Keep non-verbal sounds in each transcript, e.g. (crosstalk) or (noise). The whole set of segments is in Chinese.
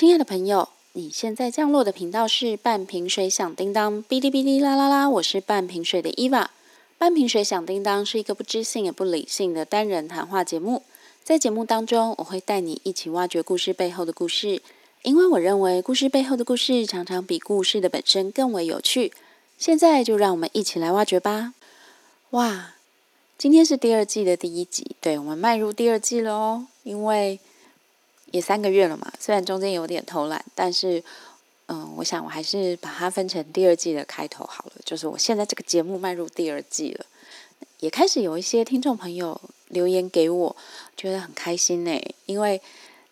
亲爱的朋友，你现在降落的频道是半瓶水响叮当，哔哩哔哩啦啦啦，我是半瓶水的伊娃。半瓶水响叮当是一个不知性也不理性的单人谈话节目，在节目当中，我会带你一起挖掘故事背后的故事，因为我认为故事背后的故事常常比故事的本身更为有趣。现在就让我们一起来挖掘吧！哇，今天是第二季的第一集，对我们迈入第二季了哦，因为。也三个月了嘛，虽然中间有点偷懒，但是，嗯，我想我还是把它分成第二季的开头好了。就是我现在这个节目迈入第二季了，也开始有一些听众朋友留言给我，觉得很开心呢。因为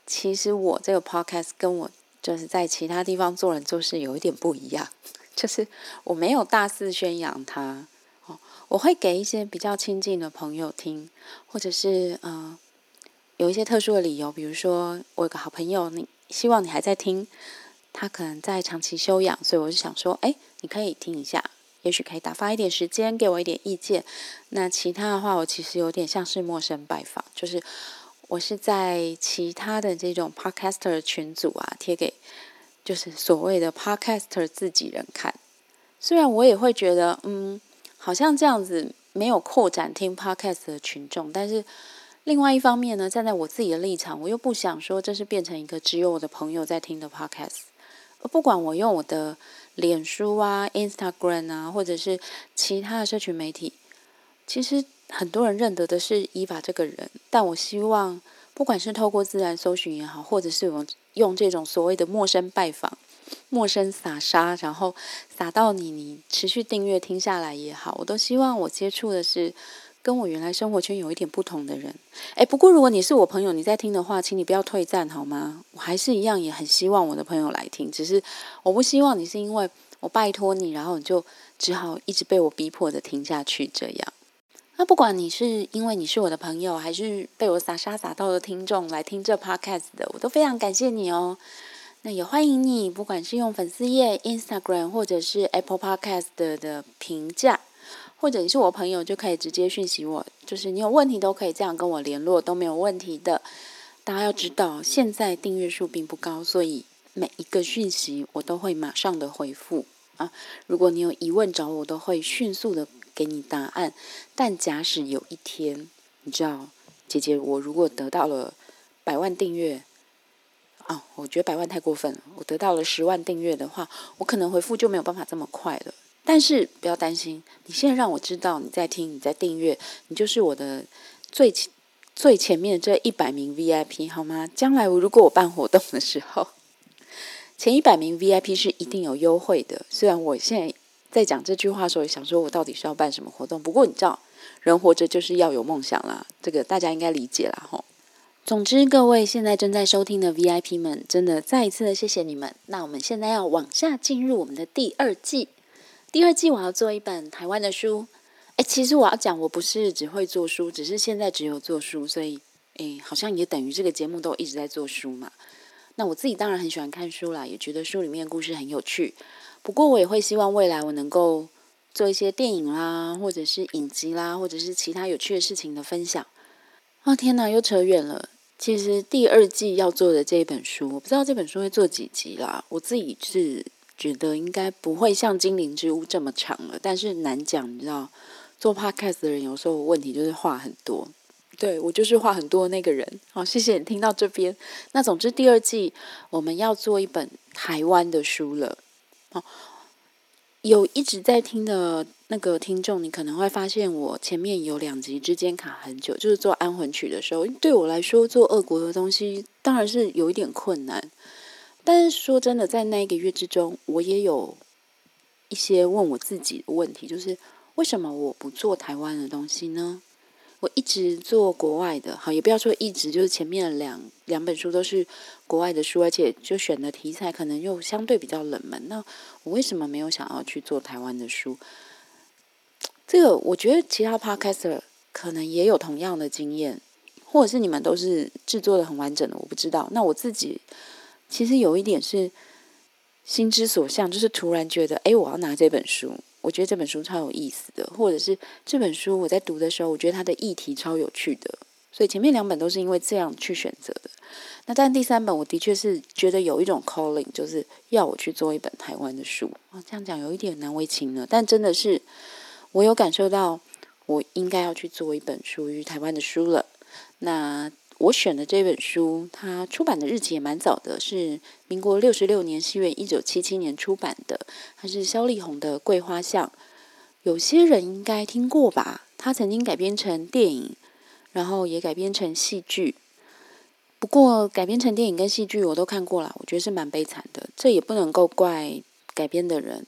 其实我这个 podcast 跟我就是在其他地方做人做事有一点不一样，(laughs) 就是我没有大肆宣扬它哦，我会给一些比较亲近的朋友听，或者是嗯。有一些特殊的理由，比如说我有个好朋友，你希望你还在听，他可能在长期休养，所以我就想说，哎，你可以听一下，也许可以打发一点时间，给我一点意见。那其他的话，我其实有点像是陌生拜访，就是我是在其他的这种 podcaster 群组啊，贴给就是所谓的 podcaster 自己人看。虽然我也会觉得，嗯，好像这样子没有扩展听 podcast 的群众，但是。另外一方面呢，站在我自己的立场，我又不想说这是变成一个只有我的朋友在听的 podcast。不管我用我的脸书啊、Instagram 啊，或者是其他的社群媒体，其实很多人认得的是伊法这个人。但我希望，不管是透过自然搜寻也好，或者是用用这种所谓的陌生拜访、陌生撒沙，然后撒到你，你持续订阅听下来也好，我都希望我接触的是。跟我原来生活圈有一点不同的人，哎，不过如果你是我朋友，你在听的话，请你不要退赞好吗？我还是一样，也很希望我的朋友来听，只是我不希望你是因为我拜托你，然后你就只好一直被我逼迫的听下去这样。那不管你是因为你是我的朋友，还是被我撒沙撒到的听众来听这 podcast 的，我都非常感谢你哦。那也欢迎你，不管是用粉丝页、Instagram 或者是 Apple Podcast 的评价。或者你是我朋友，就可以直接讯息我，就是你有问题都可以这样跟我联络，都没有问题的。大家要知道，现在订阅数并不高，所以每一个讯息我都会马上的回复啊。如果你有疑问找我，都会迅速的给你答案。但假使有一天，你知道，姐姐我如果得到了百万订阅，啊，我觉得百万太过分了。我得到了十万订阅的话，我可能回复就没有办法这么快了。但是不要担心，你现在让我知道你在听，你在订阅，你就是我的最最前面这一百名 VIP 好吗？将来如果我办活动的时候，前一百名 VIP 是一定有优惠的。虽然我现在在讲这句话的时候，想说我到底是要办什么活动，不过你知道，人活着就是要有梦想啦，这个大家应该理解啦吼。总之，各位现在正在收听的 VIP 们，真的再一次的谢谢你们。那我们现在要往下进入我们的第二季。第二季我要做一本台湾的书，哎，其实我要讲，我不是只会做书，只是现在只有做书，所以，哎，好像也等于这个节目都一直在做书嘛。那我自己当然很喜欢看书啦，也觉得书里面故事很有趣。不过我也会希望未来我能够做一些电影啦，或者是影集啦，或者是其他有趣的事情的分享。哦，天哪，又扯远了。其实第二季要做的这一本书，我不知道这本书会做几集啦。我自己是。觉得应该不会像《精灵之屋》这么长了，但是难讲，你知道，做 podcast 的人有时候问题就是话很多。对我就是话很多那个人。好，谢谢你听到这边。那总之，第二季我们要做一本台湾的书了。好，有一直在听的那个听众，你可能会发现我前面有两集之间卡很久，就是做安魂曲的时候，对我来说做俄国的东西当然是有一点困难。但是说真的，在那一个月之中，我也有一些问我自己的问题，就是为什么我不做台湾的东西呢？我一直做国外的，好，也不要说一直，就是前面两两本书都是国外的书，而且就选的题材可能又相对比较冷门。那我为什么没有想要去做台湾的书？这个我觉得其他 podcaster 可能也有同样的经验，或者是你们都是制作的很完整的，我不知道。那我自己。其实有一点是心之所向，就是突然觉得，哎，我要拿这本书，我觉得这本书超有意思的，或者是这本书我在读的时候，我觉得它的议题超有趣的，所以前面两本都是因为这样去选择的。那但第三本，我的确是觉得有一种 calling，就是要我去做一本台湾的书。哦，这样讲有一点难为情了，但真的是我有感受到，我应该要去做一本属于台湾的书了。那我选的这本书，它出版的日期也蛮早的，是民国六十六年四月一九七七年出版的。它是萧丽红的《桂花巷》，有些人应该听过吧？它曾经改编成电影，然后也改编成戏剧。不过改编成电影跟戏剧我都看过了，我觉得是蛮悲惨的。这也不能够怪改编的人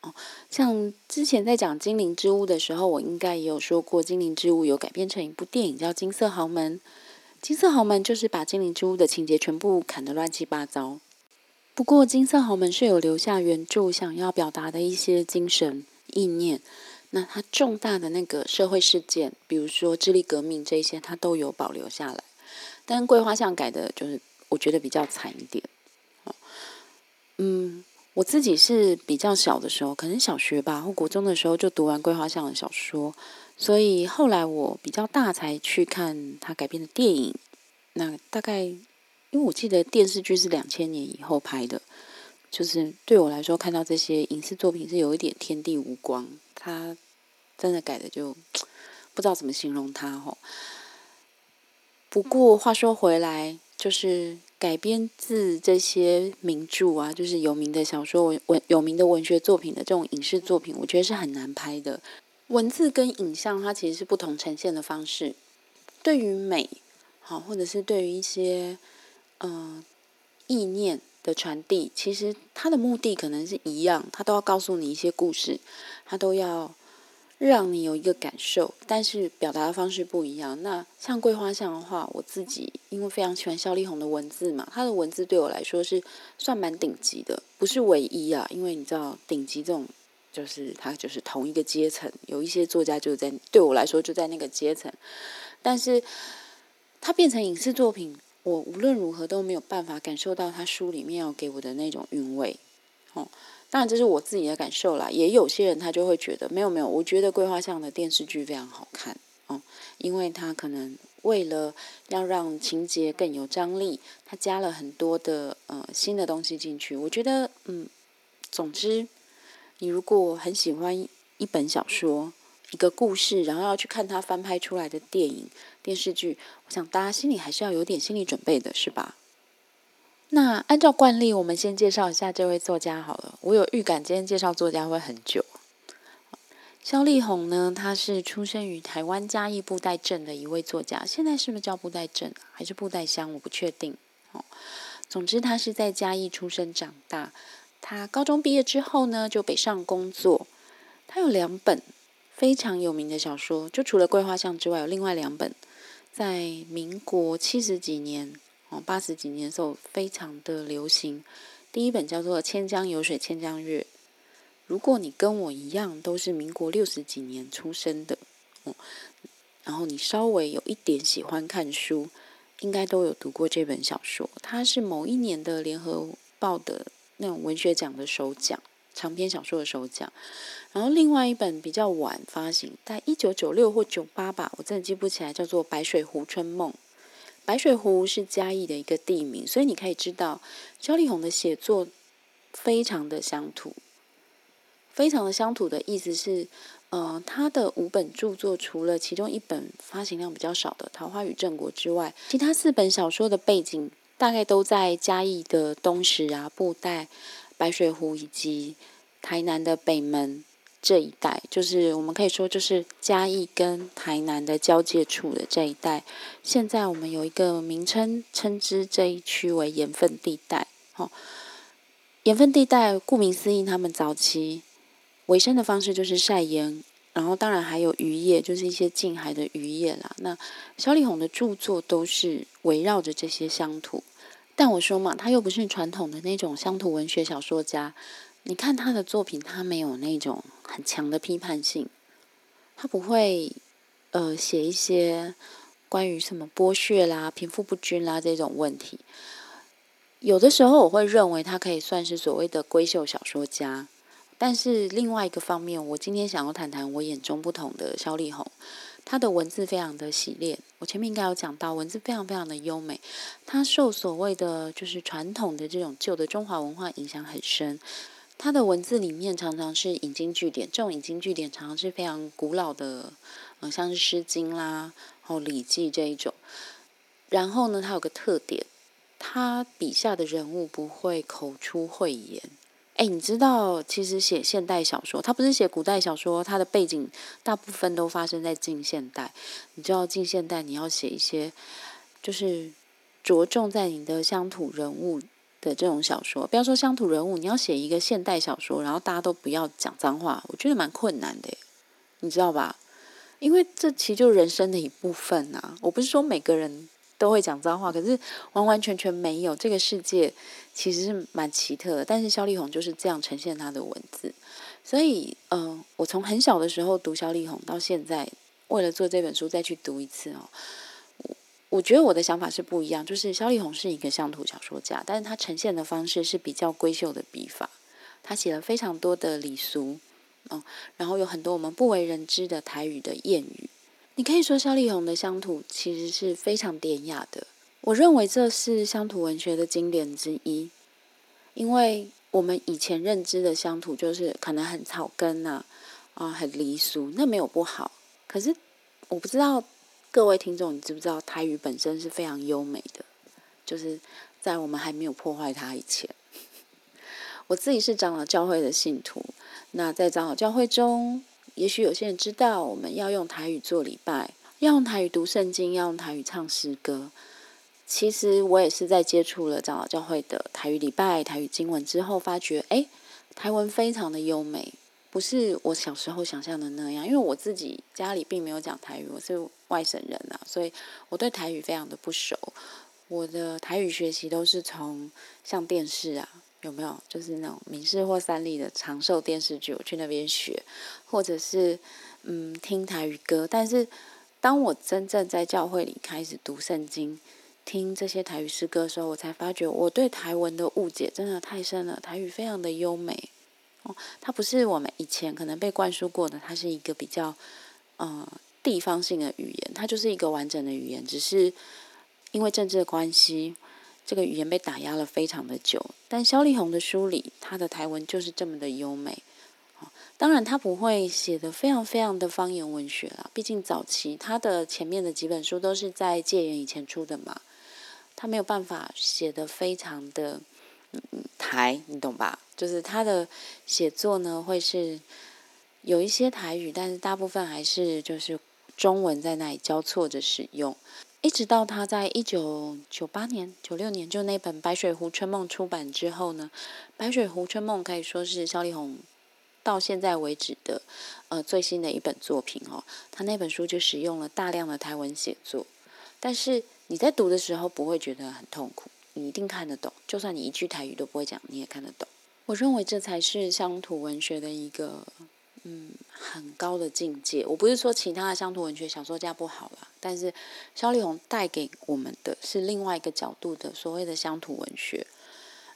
哦。像之前在讲《精灵之屋》的时候，我应该也有说过，《精灵之屋》有改编成一部电影叫《金色豪门》。金色豪门就是把精灵之屋的情节全部砍得乱七八糟。不过金色豪门是有留下原著想要表达的一些精神意念，那它重大的那个社会事件，比如说智利革命这些，它都有保留下来。但桂花巷改的就是我觉得比较惨一点。嗯，我自己是比较小的时候，可能小学吧或国中的时候就读完桂花巷的小说。所以后来我比较大才去看他改编的电影，那大概因为我记得电视剧是两千年以后拍的，就是对我来说看到这些影视作品是有一点天地无光，他真的改的就 (tsk) 不知道怎么形容他吼。不过话说回来，就是改编自这些名著啊，就是有名的小说文文有名的文学作品的这种影视作品，我觉得是很难拍的。文字跟影像，它其实是不同呈现的方式。对于美，好，或者是对于一些呃意念的传递，其实它的目的可能是一样，它都要告诉你一些故事，它都要让你有一个感受，但是表达的方式不一样。那像桂花巷的话，我自己因为非常喜欢肖丽红的文字嘛，她的文字对我来说是算蛮顶级的，不是唯一啊，因为你知道顶级这种。就是他就是同一个阶层，有一些作家就在对我来说就在那个阶层，但是他变成影视作品，我无论如何都没有办法感受到他书里面要给我的那种韵味。哦，当然这是我自己的感受啦，也有些人他就会觉得没有没有，我觉得《桂花巷》的电视剧非常好看哦，因为他可能为了要让情节更有张力，他加了很多的呃新的东西进去。我觉得嗯，总之。你如果很喜欢一本小说、一个故事，然后要去看它翻拍出来的电影、电视剧，我想大家心里还是要有点心理准备的，是吧？那按照惯例，我们先介绍一下这位作家好了。我有预感，今天介绍作家会很久。肖丽红呢，他是出生于台湾嘉义布袋镇的一位作家，现在是不是叫布袋镇还是布袋乡？我不确定。哦，总之他是在嘉义出生长大。他高中毕业之后呢，就北上工作。他有两本非常有名的小说，就除了《桂花巷》之外，有另外两本，在民国七十几年、哦八十几年时候非常的流行。第一本叫做《千江有水千江月》。如果你跟我一样都是民国六十几年出生的，哦，然后你稍微有一点喜欢看书，应该都有读过这本小说。它是某一年的《联合报》的。那种文学奖的首奖，长篇小说的首奖。然后另外一本比较晚发行，在一九九六或九八吧，我真的记不起来，叫做《白水湖春梦》。白水湖是嘉义的一个地名，所以你可以知道，焦丽红的写作非常的乡土。非常的乡土的意思是，呃，他的五本著作，除了其中一本发行量比较少的《桃花与正果》之外，其他四本小说的背景。大概都在嘉义的东石啊、布袋、白水湖以及台南的北门这一带，就是我们可以说就是嘉义跟台南的交界处的这一带。现在我们有一个名称，称之这一区为盐分地带。哦，盐分地带顾名思义，他们早期维生的方式就是晒盐，然后当然还有渔业，就是一些近海的渔业啦。那小李红的著作都是。围绕着这些乡土，但我说嘛，他又不是传统的那种乡土文学小说家。你看他的作品，他没有那种很强的批判性，他不会呃写一些关于什么剥削啦、贫富不均啦这种问题。有的时候我会认为他可以算是所谓的闺秀小说家，但是另外一个方面，我今天想要谈谈我眼中不同的肖丽红。他的文字非常的洗练。我前面应该有讲到，文字非常非常的优美。他受所谓的就是传统的这种旧的中华文化影响很深。他的文字里面常常是引经据典，这种引经据典常常是非常古老的，嗯，像是《诗经》啦，然后《礼记》这一种。然后呢，他有个特点，他笔下的人物不会口出秽言。哎，你知道，其实写现代小说，他不是写古代小说，他的背景大部分都发生在近现代。你知道，近现代你要写一些，就是着重在你的乡土人物的这种小说。不要说乡土人物，你要写一个现代小说，然后大家都不要讲脏话，我觉得蛮困难的，你知道吧？因为这其实就是人生的一部分啊。我不是说每个人。都会讲脏话，可是完完全全没有。这个世界其实是蛮奇特的，但是肖丽红就是这样呈现他的文字。所以，嗯，我从很小的时候读肖丽红到现在，为了做这本书再去读一次哦。我我觉得我的想法是不一样，就是肖丽红是一个乡土小说家，但是他呈现的方式是比较闺秀的笔法，他写了非常多的礼俗，嗯，然后有很多我们不为人知的台语的谚语。你可以说萧丽红的乡土其实是非常典雅的，我认为这是乡土文学的经典之一，因为我们以前认知的乡土就是可能很草根呐，啊，很离俗，那没有不好。可是我不知道各位听众你知不知道台语本身是非常优美的，就是在我们还没有破坏它以前，(laughs) 我自己是长老教会的信徒，那在长老教会中。也许有些人知道，我们要用台语做礼拜，要用台语读圣经，要用台语唱诗歌。其实我也是在接触了长老教会的台语礼拜、台语经文之后，发觉，哎，台文非常的优美，不是我小时候想象的那样。因为我自己家里并没有讲台语，我是外省人啊，所以我对台语非常的不熟。我的台语学习都是从像电视啊。有没有就是那种民视或三立的长寿电视剧，我去那边学，或者是嗯听台语歌。但是当我真正在教会里开始读圣经、听这些台语诗歌的时候，我才发觉我对台文的误解真的太深了。台语非常的优美哦，它不是我们以前可能被灌输过的，它是一个比较呃地方性的语言，它就是一个完整的语言，只是因为政治的关系。这个语言被打压了非常的久，但萧丽红的书里，她的台文就是这么的优美。当然他不会写的非常非常的方言文学啦，毕竟早期他的前面的几本书都是在戒严以前出的嘛，他没有办法写的非常的嗯台，你懂吧？就是他的写作呢，会是有一些台语，但是大部分还是就是中文在那里交错着使用。一直到他在一九九八年、九六年就那本《白水湖春梦》出版之后呢，《白水湖春梦》可以说是萧丽红到现在为止的呃最新的一本作品哦。他那本书就使用了大量的台文写作，但是你在读的时候不会觉得很痛苦，你一定看得懂。就算你一句台语都不会讲，你也看得懂。我认为这才是乡土文学的一个。嗯，很高的境界。我不是说其他的乡土文学小说家不好啦，但是萧丽红带给我们的是另外一个角度的所谓的乡土文学。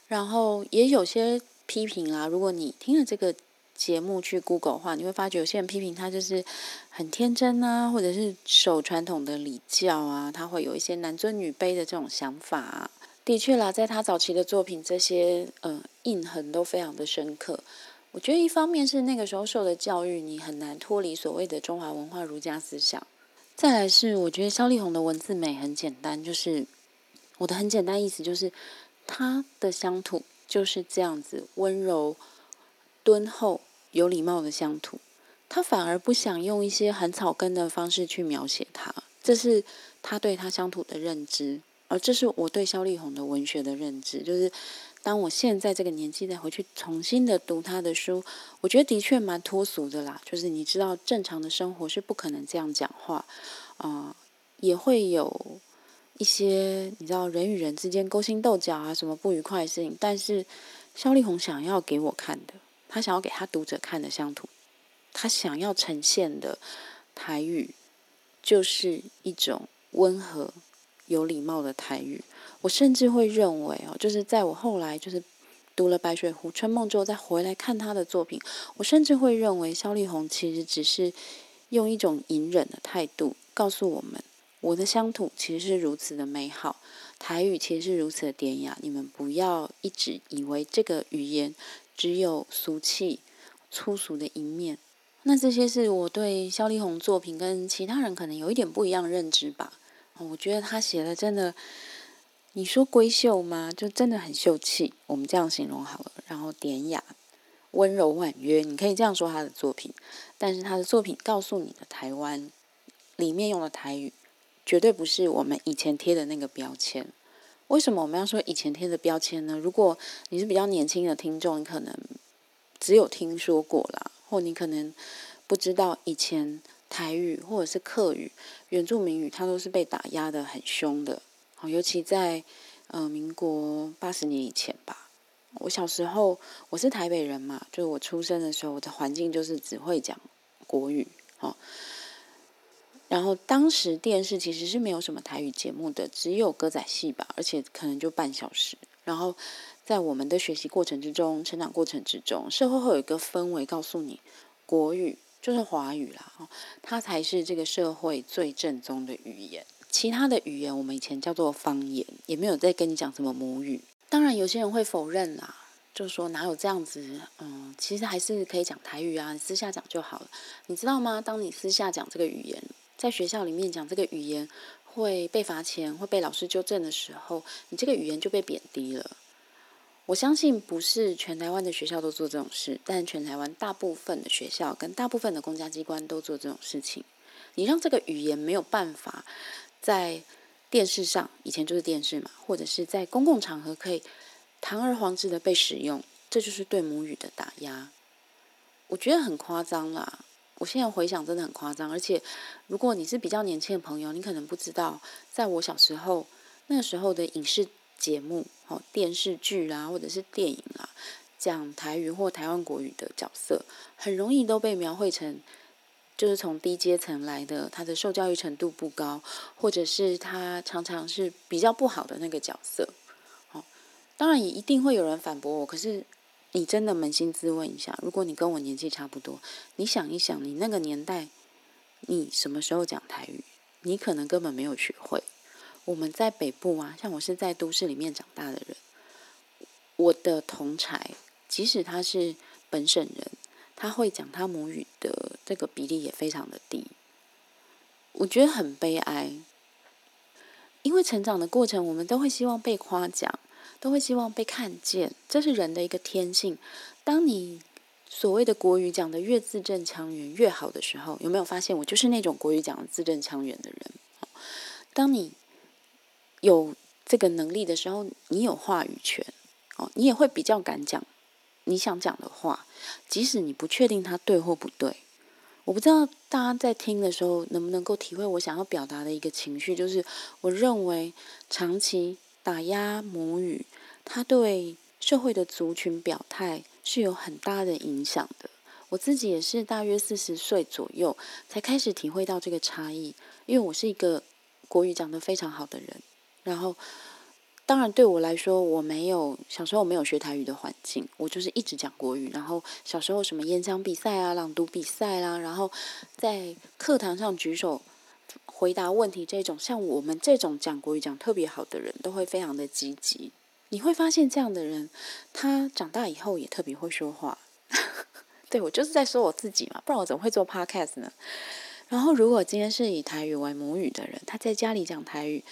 然后也有些批评啦，如果你听了这个节目去 Google 的话，你会发觉有些人批评他就是很天真啊，或者是守传统的礼教啊，他会有一些男尊女卑的这种想法。啊。的确啦，在他早期的作品，这些呃印痕都非常的深刻。我觉得一方面是那个时候受的教育，你很难脱离所谓的中华文化儒家思想。再来是，我觉得萧丽红的文字美很简单，就是我的很简单意思就是，他的乡土就是这样子温柔、敦厚、有礼貌的乡土。他反而不想用一些很草根的方式去描写他，这是他对他乡土的认知，而这是我对萧丽红的文学的认知，就是。当我现在这个年纪再回去重新的读他的书，我觉得的确蛮脱俗的啦。就是你知道，正常的生活是不可能这样讲话，啊，也会有一些你知道人与人之间勾心斗角啊，什么不愉快的事情。但是肖丽红想要给我看的，他想要给他读者看的乡土，他想要呈现的台语，就是一种温和、有礼貌的台语。我甚至会认为哦，就是在我后来就是读了《白水湖春梦》之后，再回来看他的作品，我甚至会认为萧丽红其实只是用一种隐忍的态度告诉我们，我的乡土其实是如此的美好，台语其实是如此的典雅。你们不要一直以为这个语言只有俗气、粗俗的一面。那这些是我对萧丽红作品跟其他人可能有一点不一样的认知吧。我觉得他写的真的。你说闺秀吗？就真的很秀气，我们这样形容好了。然后典雅、温柔婉约，你可以这样说他的作品。但是他的作品告诉你的台湾里面用的台语，绝对不是我们以前贴的那个标签。为什么我们要说以前贴的标签呢？如果你是比较年轻的听众，你可能只有听说过啦，或你可能不知道以前台语或者是客语、原住民语，它都是被打压的很凶的。尤其在呃民国八十年以前吧，我小时候我是台北人嘛，就是我出生的时候，我的环境就是只会讲国语，哦。然后当时电视其实是没有什么台语节目的，只有歌仔戏吧，而且可能就半小时。然后在我们的学习过程之中、成长过程之中，社会会有一个氛围告诉你，国语就是华语啦，哦，它才是这个社会最正宗的语言。其他的语言我们以前叫做方言，也没有在跟你讲什么母语。当然，有些人会否认啦，就说哪有这样子？嗯，其实还是可以讲台语啊，私下讲就好了。你知道吗？当你私下讲这个语言，在学校里面讲这个语言会被罚钱，会被老师纠正的时候，你这个语言就被贬低了。我相信不是全台湾的学校都做这种事，但全台湾大部分的学校跟大部分的公家机关都做这种事情。你让这个语言没有办法。在电视上，以前就是电视嘛，或者是在公共场合可以堂而皇之的被使用，这就是对母语的打压。我觉得很夸张啦，我现在回想真的很夸张。而且，如果你是比较年轻的朋友，你可能不知道，在我小时候那个时候的影视节目、哦电视剧啦，或者是电影啦，讲台语或台湾国语的角色，很容易都被描绘成。就是从低阶层来的，他的受教育程度不高，或者是他常常是比较不好的那个角色。哦，当然也一定会有人反驳我。可是你真的扪心自问一下，如果你跟我年纪差不多，你想一想，你那个年代，你什么时候讲台语？你可能根本没有学会。我们在北部啊，像我是在都市里面长大的人，我的同才，即使他是本省人。他会讲他母语的这个比例也非常的低，我觉得很悲哀。因为成长的过程，我们都会希望被夸奖，都会希望被看见，这是人的一个天性。当你所谓的国语讲的越字正腔圆越好的时候，有没有发现我就是那种国语讲的字正腔圆的人？当你有这个能力的时候，你有话语权哦，你也会比较敢讲。你想讲的话，即使你不确定它对或不对，我不知道大家在听的时候能不能够体会我想要表达的一个情绪，就是我认为长期打压母语，它对社会的族群表态是有很大的影响的。我自己也是大约四十岁左右才开始体会到这个差异，因为我是一个国语讲得非常好的人，然后。当然，对我来说，我没有小时候没有学台语的环境，我就是一直讲国语。然后小时候什么演讲比赛啊、朗读比赛啦，然后在课堂上举手回答问题这种，像我们这种讲国语讲特别好的人，都会非常的积极。你会发现这样的人，他长大以后也特别会说话。(laughs) 对我就是在说我自己嘛，不然我怎么会做 podcast 呢？然后如果今天是以台语为母语的人，他在家里讲台语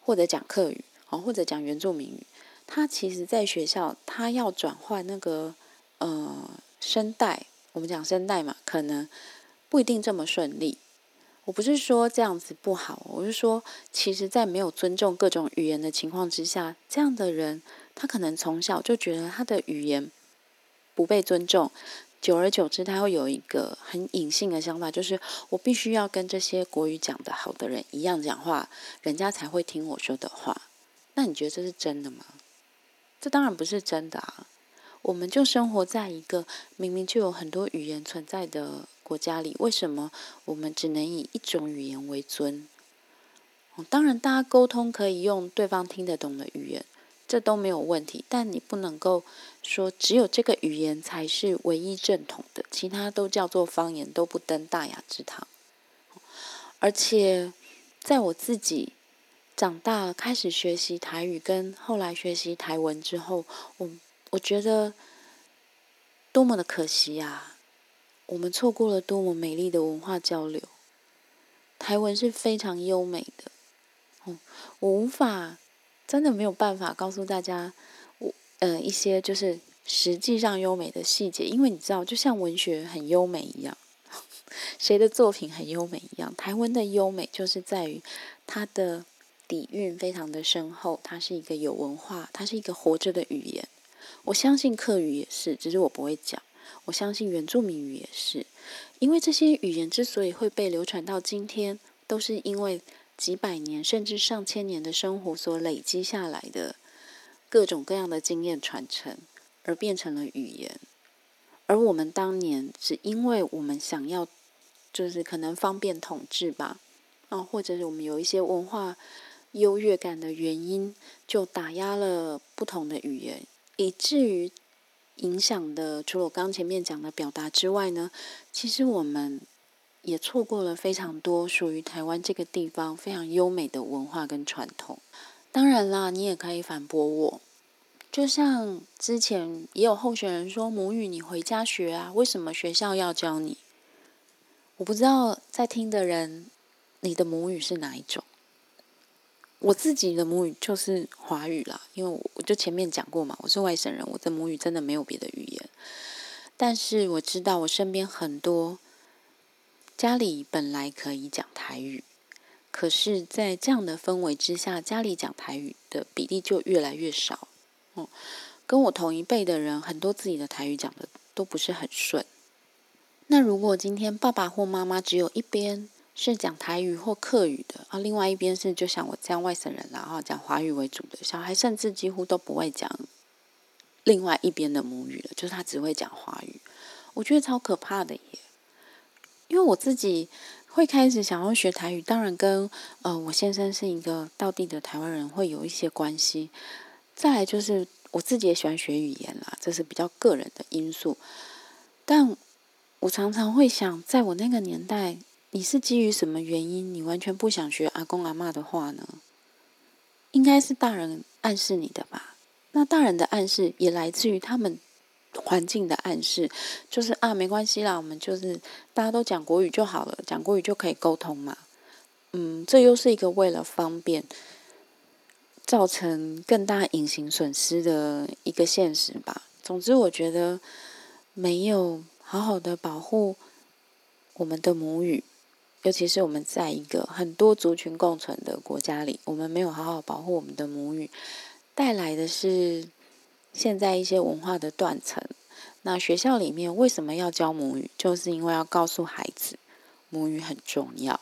或者讲客语。哦，或者讲原住民语，他其实在学校，他要转换那个呃声带，我们讲声带嘛，可能不一定这么顺利。我不是说这样子不好，我是说，其实，在没有尊重各种语言的情况之下，这样的人，他可能从小就觉得他的语言不被尊重。久而久之，他会有一个很隐性的想法，就是我必须要跟这些国语讲的好的人一样讲话，人家才会听我说的话。那你觉得这是真的吗？这当然不是真的啊！我们就生活在一个明明就有很多语言存在的国家里，为什么我们只能以一种语言为尊？当然，大家沟通可以用对方听得懂的语言，这都没有问题。但你不能够说只有这个语言才是唯一正统的，其他都叫做方言，都不登大雅之堂。而且在我自己长大开始学习台语，跟后来学习台文之后，我我觉得多么的可惜呀！我们错过了多么美丽的文化交流。台文是非常优美的，哦，我无法，真的没有办法告诉大家，我呃一些就是实际上优美的细节，因为你知道，就像文学很优美一样，(laughs) 谁的作品很优美一样，台文的优美就是在于它的底蕴非常的深厚，它是一个有文化，它是一个活着的语言。我相信客语也是，只是我不会讲。我相信原住民语也是。因为这些语言之所以会被流传到今天，都是因为几百年甚至上千年的生活所累积下来的各种各样的经验传承，而变成了语言。而我们当年只因为我们想要，就是可能方便统治吧，啊，或者是我们有一些文化优越感的原因，就打压了不同的语言，以至于。影响的，除了我刚前面讲的表达之外呢，其实我们也错过了非常多属于台湾这个地方非常优美的文化跟传统。当然啦，你也可以反驳我，就像之前也有候选人说母语你回家学啊，为什么学校要教你？我不知道在听的人，你的母语是哪一种？我自己的母语就是华语啦，因为我就前面讲过嘛，我是外省人，我的母语真的没有别的语言。但是我知道我身边很多家里本来可以讲台语，可是，在这样的氛围之下，家里讲台语的比例就越来越少。哦，跟我同一辈的人，很多自己的台语讲的都不是很顺。那如果今天爸爸或妈妈只有一边，是讲台语或客语的啊，另外一边是就像我这样外省人，然后讲华语为主的小孩，甚至几乎都不会讲另外一边的母语了，就是他只会讲华语。我觉得超可怕的耶！因为我自己会开始想要学台语，当然跟呃我先生是一个道地的台湾人会有一些关系。再来就是我自己也喜欢学语言啦，这是比较个人的因素。但我常常会想，在我那个年代。你是基于什么原因？你完全不想学阿公阿妈的话呢？应该是大人暗示你的吧？那大人的暗示也来自于他们环境的暗示，就是啊，没关系啦，我们就是大家都讲国语就好了，讲国语就可以沟通嘛。嗯，这又是一个为了方便，造成更大隐形损失的一个现实吧。总之，我觉得没有好好的保护我们的母语。尤其是我们在一个很多族群共存的国家里，我们没有好好保护我们的母语，带来的是现在一些文化的断层。那学校里面为什么要教母语？就是因为要告诉孩子母语很重要。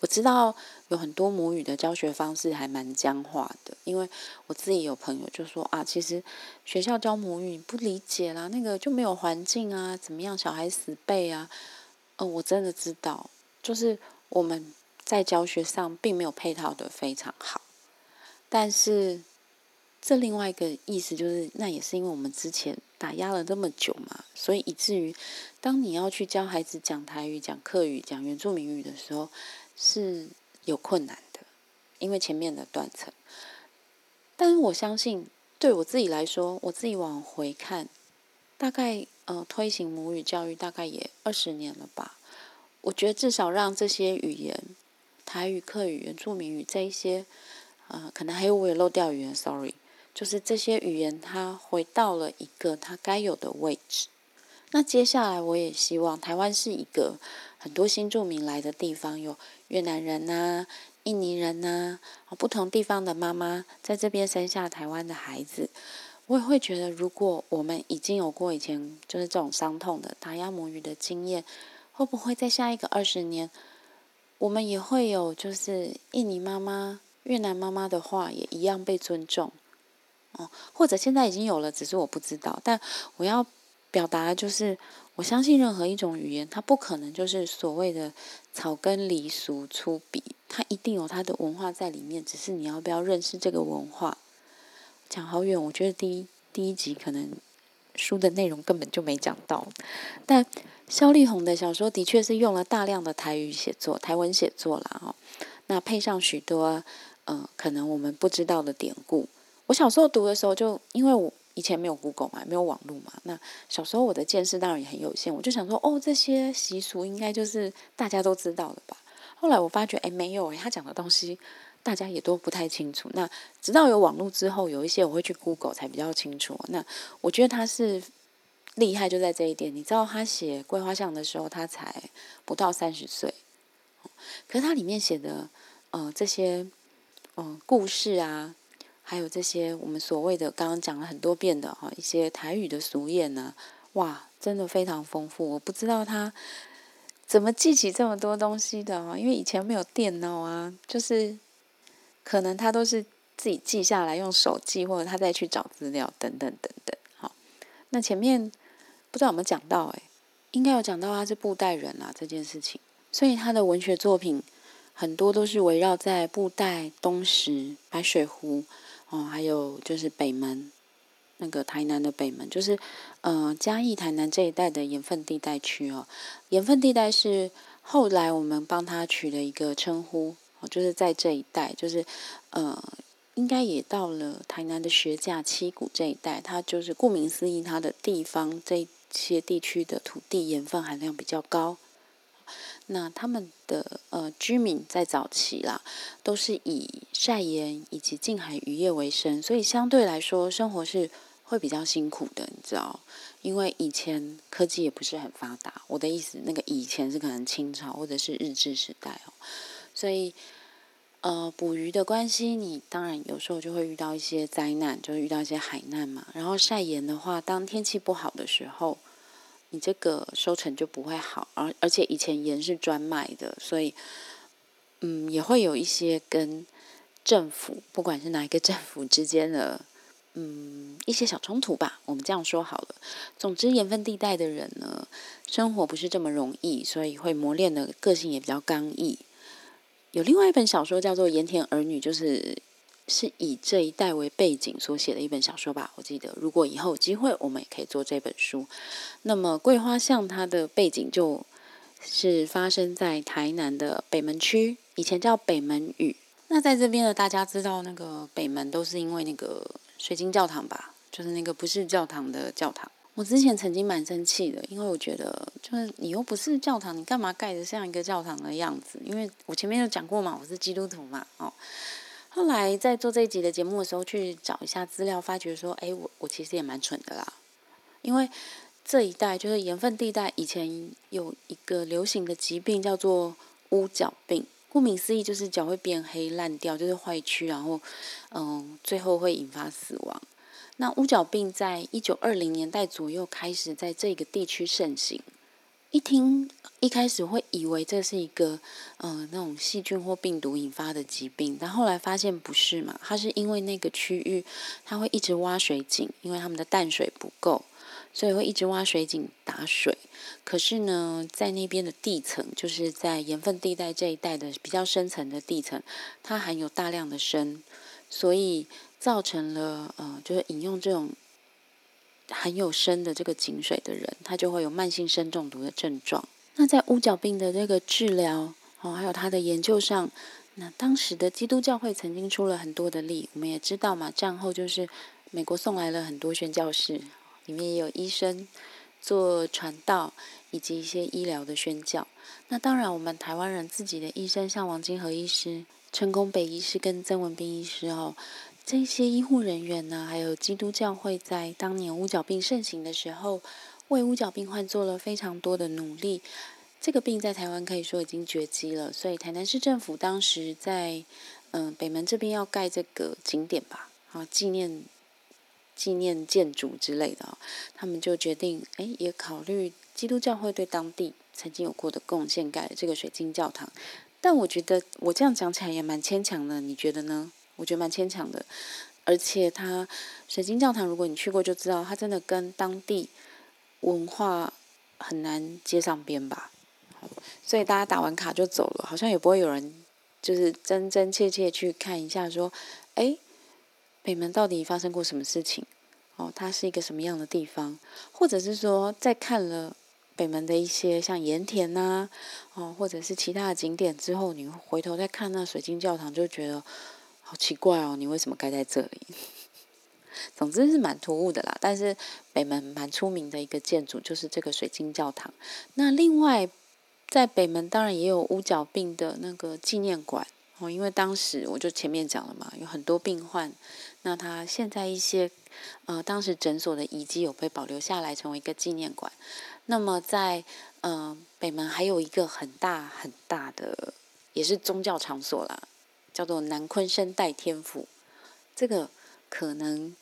我知道有很多母语的教学方式还蛮僵化的，因为我自己有朋友就说啊，其实学校教母语不理解啦，那个就没有环境啊，怎么样，小孩死背啊。嗯，我真的知道。就是我们在教学上并没有配套的非常好，但是这另外一个意思就是，那也是因为我们之前打压了这么久嘛，所以以至于当你要去教孩子讲台语、讲客语、讲原住民语的时候是有困难的，因为前面的断层。但是我相信，对我自己来说，我自己往回看，大概呃推行母语教育大概也二十年了吧。我觉得至少让这些语言，台语、客语、原住民语这一些，呃，可能还有我也漏掉语言，sorry，就是这些语言它回到了一个它该有的位置。那接下来我也希望台湾是一个很多新住民来的地方，有越南人呐、印尼人呐，不同地方的妈妈在这边生下台湾的孩子，我也会觉得，如果我们已经有过以前就是这种伤痛的打压母语的经验。会不会在下一个二十年，我们也会有就是印尼妈妈、越南妈妈的话也一样被尊重？哦，或者现在已经有了，只是我不知道。但我要表达的就是，我相信任何一种语言，它不可能就是所谓的草根离俗粗鄙，它一定有它的文化在里面。只是你要不要认识这个文化？讲好远，我觉得第一第一集可能书的内容根本就没讲到。但萧丽红的小说的确是用了大量的台语写作、台文写作啦，哈。那配上许多呃，可能我们不知道的典故。我小时候读的时候，就因为我以前没有 Google 嘛，没有网络嘛，那小时候我的见识当然也很有限，我就想说，哦，这些习俗应该就是大家都知道的吧。后来我发觉，哎，没有哎，他讲的东西大家也都不太清楚。那直到有网络之后，有一些我会去 Google 才比较清楚。那我觉得他是厉害就在这一点。你知道他写《桂花巷》的时候，他才不到三十岁，可是他里面写的呃这些嗯故事啊，还有这些我们所谓的刚刚讲了很多遍的哈一些台语的俗谚呢，哇，真的非常丰富。我不知道他。怎么记起这么多东西的哦？因为以前没有电脑啊，就是可能他都是自己记下来，用手记，或者他再去找资料，等等等等。好，那前面不知道有没有讲到？诶，应该有讲到他是布袋人啊这件事情，所以他的文学作品很多都是围绕在布袋、东石、白水湖哦，还有就是北门。那个台南的北门，就是呃嘉义台南这一带的盐分地带区哦。盐分地带是后来我们帮他取了一个称呼哦，就是在这一带，就是呃应该也到了台南的学甲七股这一带，它就是顾名思义，它的地方这些地区的土地盐分含量比较高。那他们的呃居民在早期啦，都是以晒盐以及近海渔业为生，所以相对来说生活是。会比较辛苦的，你知道，因为以前科技也不是很发达。我的意思，那个以前是可能清朝或者是日治时代哦，所以呃，捕鱼的关系，你当然有时候就会遇到一些灾难，就是遇到一些海难嘛。然后晒盐的话，当天气不好的时候，你这个收成就不会好。而而且以前盐是专卖的，所以嗯，也会有一些跟政府，不管是哪一个 (laughs) 政府之间的。嗯，一些小冲突吧，我们这样说好了。总之，盐分地带的人呢，生活不是这么容易，所以会磨练的个性也比较刚毅。有另外一本小说叫做《盐田儿女》，就是是以这一代为背景所写的一本小说吧。我记得，如果以后有机会，我们也可以做这本书。那么，桂花巷它的背景就是发生在台南的北门区，以前叫北门屿。那在这边呢，大家知道那个北门都是因为那个。水晶教堂吧，就是那个不是教堂的教堂。我之前曾经蛮生气的，因为我觉得就是你又不是教堂，你干嘛盖的像一个教堂的样子？因为我前面有讲过嘛，我是基督徒嘛，哦。后来在做这一集的节目的时候，去找一下资料，发觉说，哎，我我其实也蛮蠢的啦。因为这一带就是盐分地带，以前有一个流行的疾病叫做乌角病。顾名思义，就是脚会变黑、烂掉，就是坏曲，然后，嗯，最后会引发死亡。那乌角病在一九二零年代左右开始在这个地区盛行。一听一开始会以为这是一个，嗯，那种细菌或病毒引发的疾病，但后来发现不是嘛？它是因为那个区域它会一直挖水井，因为他们的淡水不够。所以会一直挖水井打水，可是呢，在那边的地层，就是在盐分地带这一带的比较深层的地层，它含有大量的砷，所以造成了呃，就是饮用这种含有砷的这个井水的人，他就会有慢性砷中毒的症状。那在乌角病的这个治疗哦，还有他的研究上，那当时的基督教会曾经出了很多的力。我们也知道嘛，战后就是美国送来了很多宣教士。里面也有医生做传道，以及一些医疗的宣教。那当然，我们台湾人自己的医生，像王金和医师、成功北医师跟曾文斌医师哦，这些医护人员呢，还有基督教会在当年乌角病盛行的时候，为乌角病患做了非常多的努力。这个病在台湾可以说已经绝迹了，所以台南市政府当时在嗯北门这边要盖这个景点吧，啊纪念。纪念建筑之类的，他们就决定，哎，也考虑基督教会对当地曾经有过的贡献，盖了这个水晶教堂。但我觉得我这样讲起来也蛮牵强的，你觉得呢？我觉得蛮牵强的。而且它水晶教堂，如果你去过就知道，它真的跟当地文化很难接上边吧。所以大家打完卡就走了，好像也不会有人就是真真切切去看一下，说，哎。北门到底发生过什么事情？哦，它是一个什么样的地方，或者是说在看了北门的一些像盐田呐，哦，或者是其他的景点之后，你回头再看那水晶教堂，就觉得好奇怪哦，你为什么盖在这里？(laughs) 总之是蛮突兀的啦。但是北门蛮出名的一个建筑就是这个水晶教堂。那另外在北门当然也有乌角病的那个纪念馆。哦，因为当时我就前面讲了嘛，有很多病患，那他现在一些呃当时诊所的遗迹有被保留下来，成为一个纪念馆。那么在呃北门还有一个很大很大的，也是宗教场所啦，叫做南昆生代天府。这个可能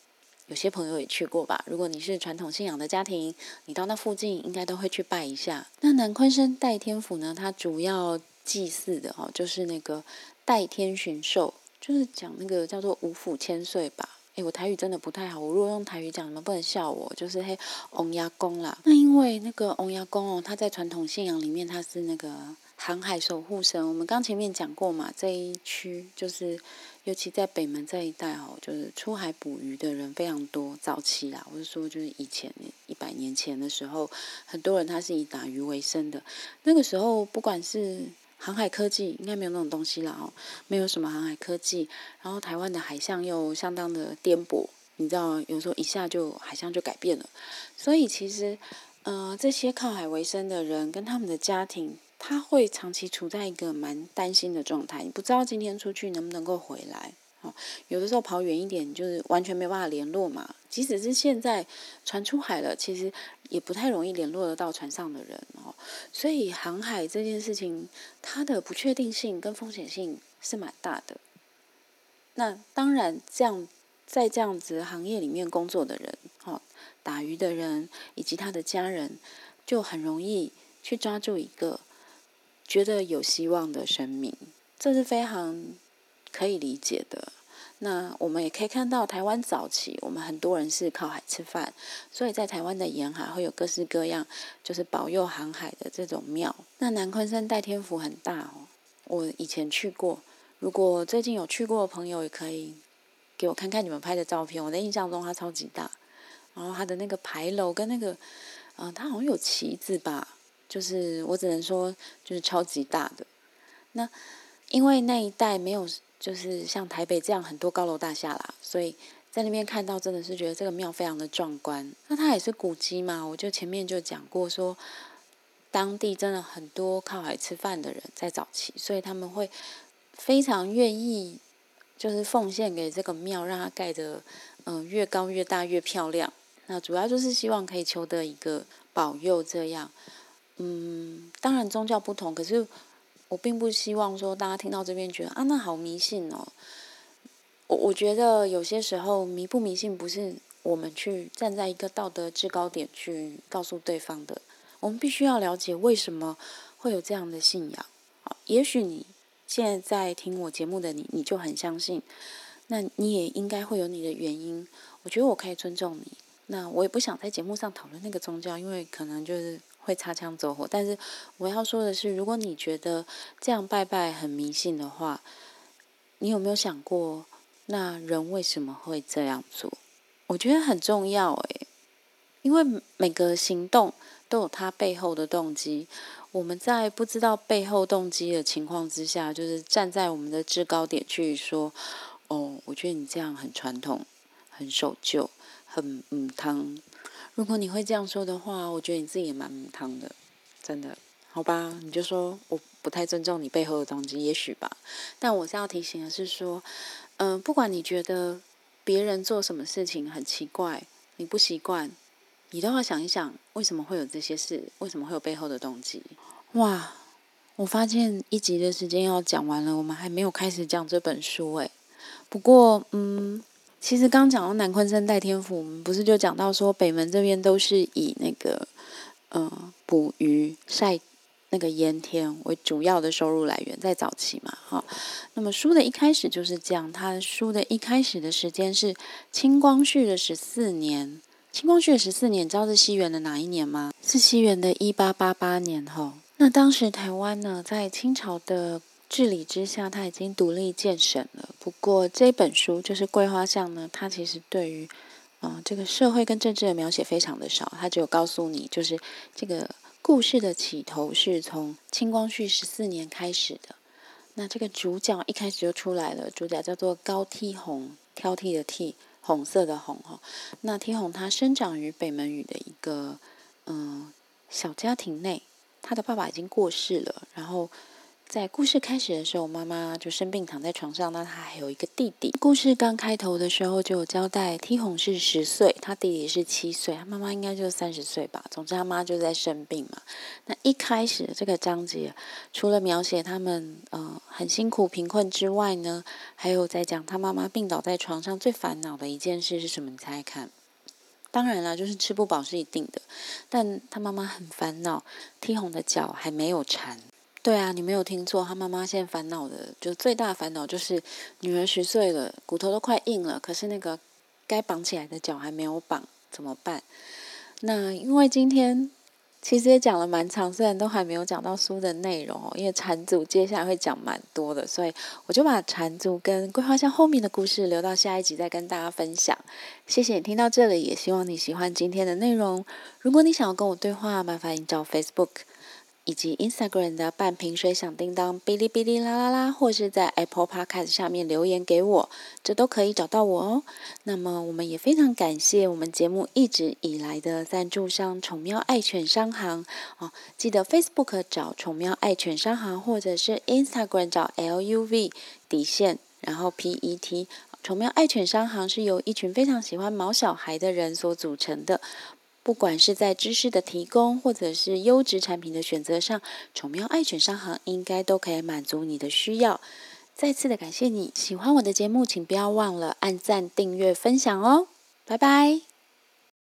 有些朋友也去过吧。如果你是传统信仰的家庭，你到那附近应该都会去拜一下。那南昆生代天府呢，它主要祭祀的哦，就是那个。代天巡狩就是讲那个叫做五府千岁吧。诶，我台语真的不太好，我如果用台语讲，你们不能笑我。就是嘿，翁牙公啦。那因为那个翁牙公哦，他在传统信仰里面他是那个航海守护神。我们刚前面讲过嘛，这一区就是尤其在北门这一带哦，就是出海捕鱼的人非常多。早期啦，我是说就是以前一百年前的时候，很多人他是以打鱼为生的。那个时候不管是航海科技应该没有那种东西了哦，没有什么航海科技。然后台湾的海象又相当的颠簸，你知道，有时候一下就海象就改变了。所以其实，呃，这些靠海为生的人跟他们的家庭，他会长期处在一个蛮担心的状态。你不知道今天出去能不能够回来。哦有的时候跑远一点，就是完全没办法联络嘛。即使是现在船出海了，其实也不太容易联络得到船上的人哦。所以航海这件事情，它的不确定性跟风险性是蛮大的。那当然，这样在这样子行业里面工作的人，哦，打鱼的人以及他的家人，就很容易去抓住一个觉得有希望的生命，这是非常。可以理解的。那我们也可以看到，台湾早期我们很多人是靠海吃饭，所以在台湾的沿海会有各式各样，就是保佑航海的这种庙。那南昆山代天府很大哦，我以前去过。如果最近有去过的朋友，也可以给我看看你们拍的照片。我的印象中它超级大，然后它的那个牌楼跟那个，嗯，它好像有旗子吧，就是我只能说就是超级大的。那因为那一带没有。就是像台北这样很多高楼大厦啦，所以在那边看到真的是觉得这个庙非常的壮观。那它也是古迹嘛，我就前面就讲过说，当地真的很多靠海吃饭的人在早期，所以他们会非常愿意就是奉献给这个庙，让它盖得嗯越高越大越漂亮。那主要就是希望可以求得一个保佑这样。嗯，当然宗教不同，可是。我并不希望说大家听到这边觉得啊，那好迷信哦。我我觉得有些时候迷不迷信不是我们去站在一个道德制高点去告诉对方的。我们必须要了解为什么会有这样的信仰。好，也许你现在在听我节目的你，你就很相信，那你也应该会有你的原因。我觉得我可以尊重你。那我也不想在节目上讨论那个宗教，因为可能就是。会擦枪走火，但是我要说的是，如果你觉得这样拜拜很迷信的话，你有没有想过，那人为什么会这样做？我觉得很重要诶，因为每个行动都有它背后的动机。我们在不知道背后动机的情况之下，就是站在我们的制高点去说，哦，我觉得你这样很传统、很守旧、很嗯汤。如果你会这样说的话，我觉得你自己也蛮汤的，真的，好吧？你就说我不太尊重你背后的动机，也许吧。但我是要提醒的是说，嗯，不管你觉得别人做什么事情很奇怪，你不习惯，你都要想一想，为什么会有这些事？为什么会有背后的动机？哇！我发现一集的时间要讲完了，我们还没有开始讲这本书诶。不过，嗯。其实刚讲到南昆山代天府，我们不是就讲到说北门这边都是以那个，呃，捕鱼晒那个盐田为主要的收入来源，在早期嘛，哈。那么书的一开始就是这样，它书的一开始的时间是清光绪的十四年。清光绪的十四年，知道是西元的哪一年吗？是西元的一八八八年，哈。那当时台湾呢，在清朝的。治理之下，他已经独立建省了。不过这本书就是《桂花巷》呢，它其实对于啊，这个社会跟政治的描写非常的少，它只有告诉你，就是这个故事的起头是从清光绪十四年开始的。那这个主角一开始就出来了，主角叫做高梯红，挑剔的剔，红色的红哈。那梯红他生长于北门宇的一个嗯小家庭内，他的爸爸已经过世了，然后。在故事开始的时候，妈妈就生病躺在床上，那她还有一个弟弟。故事刚开头的时候就有交代，T 红是十岁，他弟弟是七岁，他妈妈应该就三十岁吧。总之，他妈就在生病嘛。那一开始这个章节，除了描写他们呃很辛苦贫困之外呢，还有在讲他妈妈病倒在床上最烦恼的一件事是什么？你猜看。当然了，就是吃不饱是一定的，但他妈妈很烦恼，T 红的脚还没有缠。对啊，你没有听错，他妈妈现在烦恼的，就最大烦恼就是女儿十岁了，骨头都快硬了，可是那个该绑起来的脚还没有绑，怎么办？那因为今天其实也讲了蛮长，虽然都还没有讲到书的内容哦，因为缠足接下来会讲蛮多的，所以我就把缠足跟桂花香后面的故事留到下一集再跟大家分享。谢谢你听到这里，也希望你喜欢今天的内容。如果你想要跟我对话，麻烦你找 Facebook。以及 Instagram 的半瓶水响叮当，哔哩哔哩啦啦啦，或是在 Apple Podcast 下面留言给我，这都可以找到我哦。那么，我们也非常感谢我们节目一直以来的赞助商宠喵爱犬商行哦。记得 Facebook 找宠喵爱犬商行，或者是 Instagram 找 LUV 底线，然后 PET。宠喵爱犬商行是由一群非常喜欢毛小孩的人所组成的。不管是在知识的提供，或者是优质产品的选择上，宠喵爱犬商行应该都可以满足你的需要。再次的感谢你，喜欢我的节目，请不要忘了按赞、订阅、分享哦！拜拜。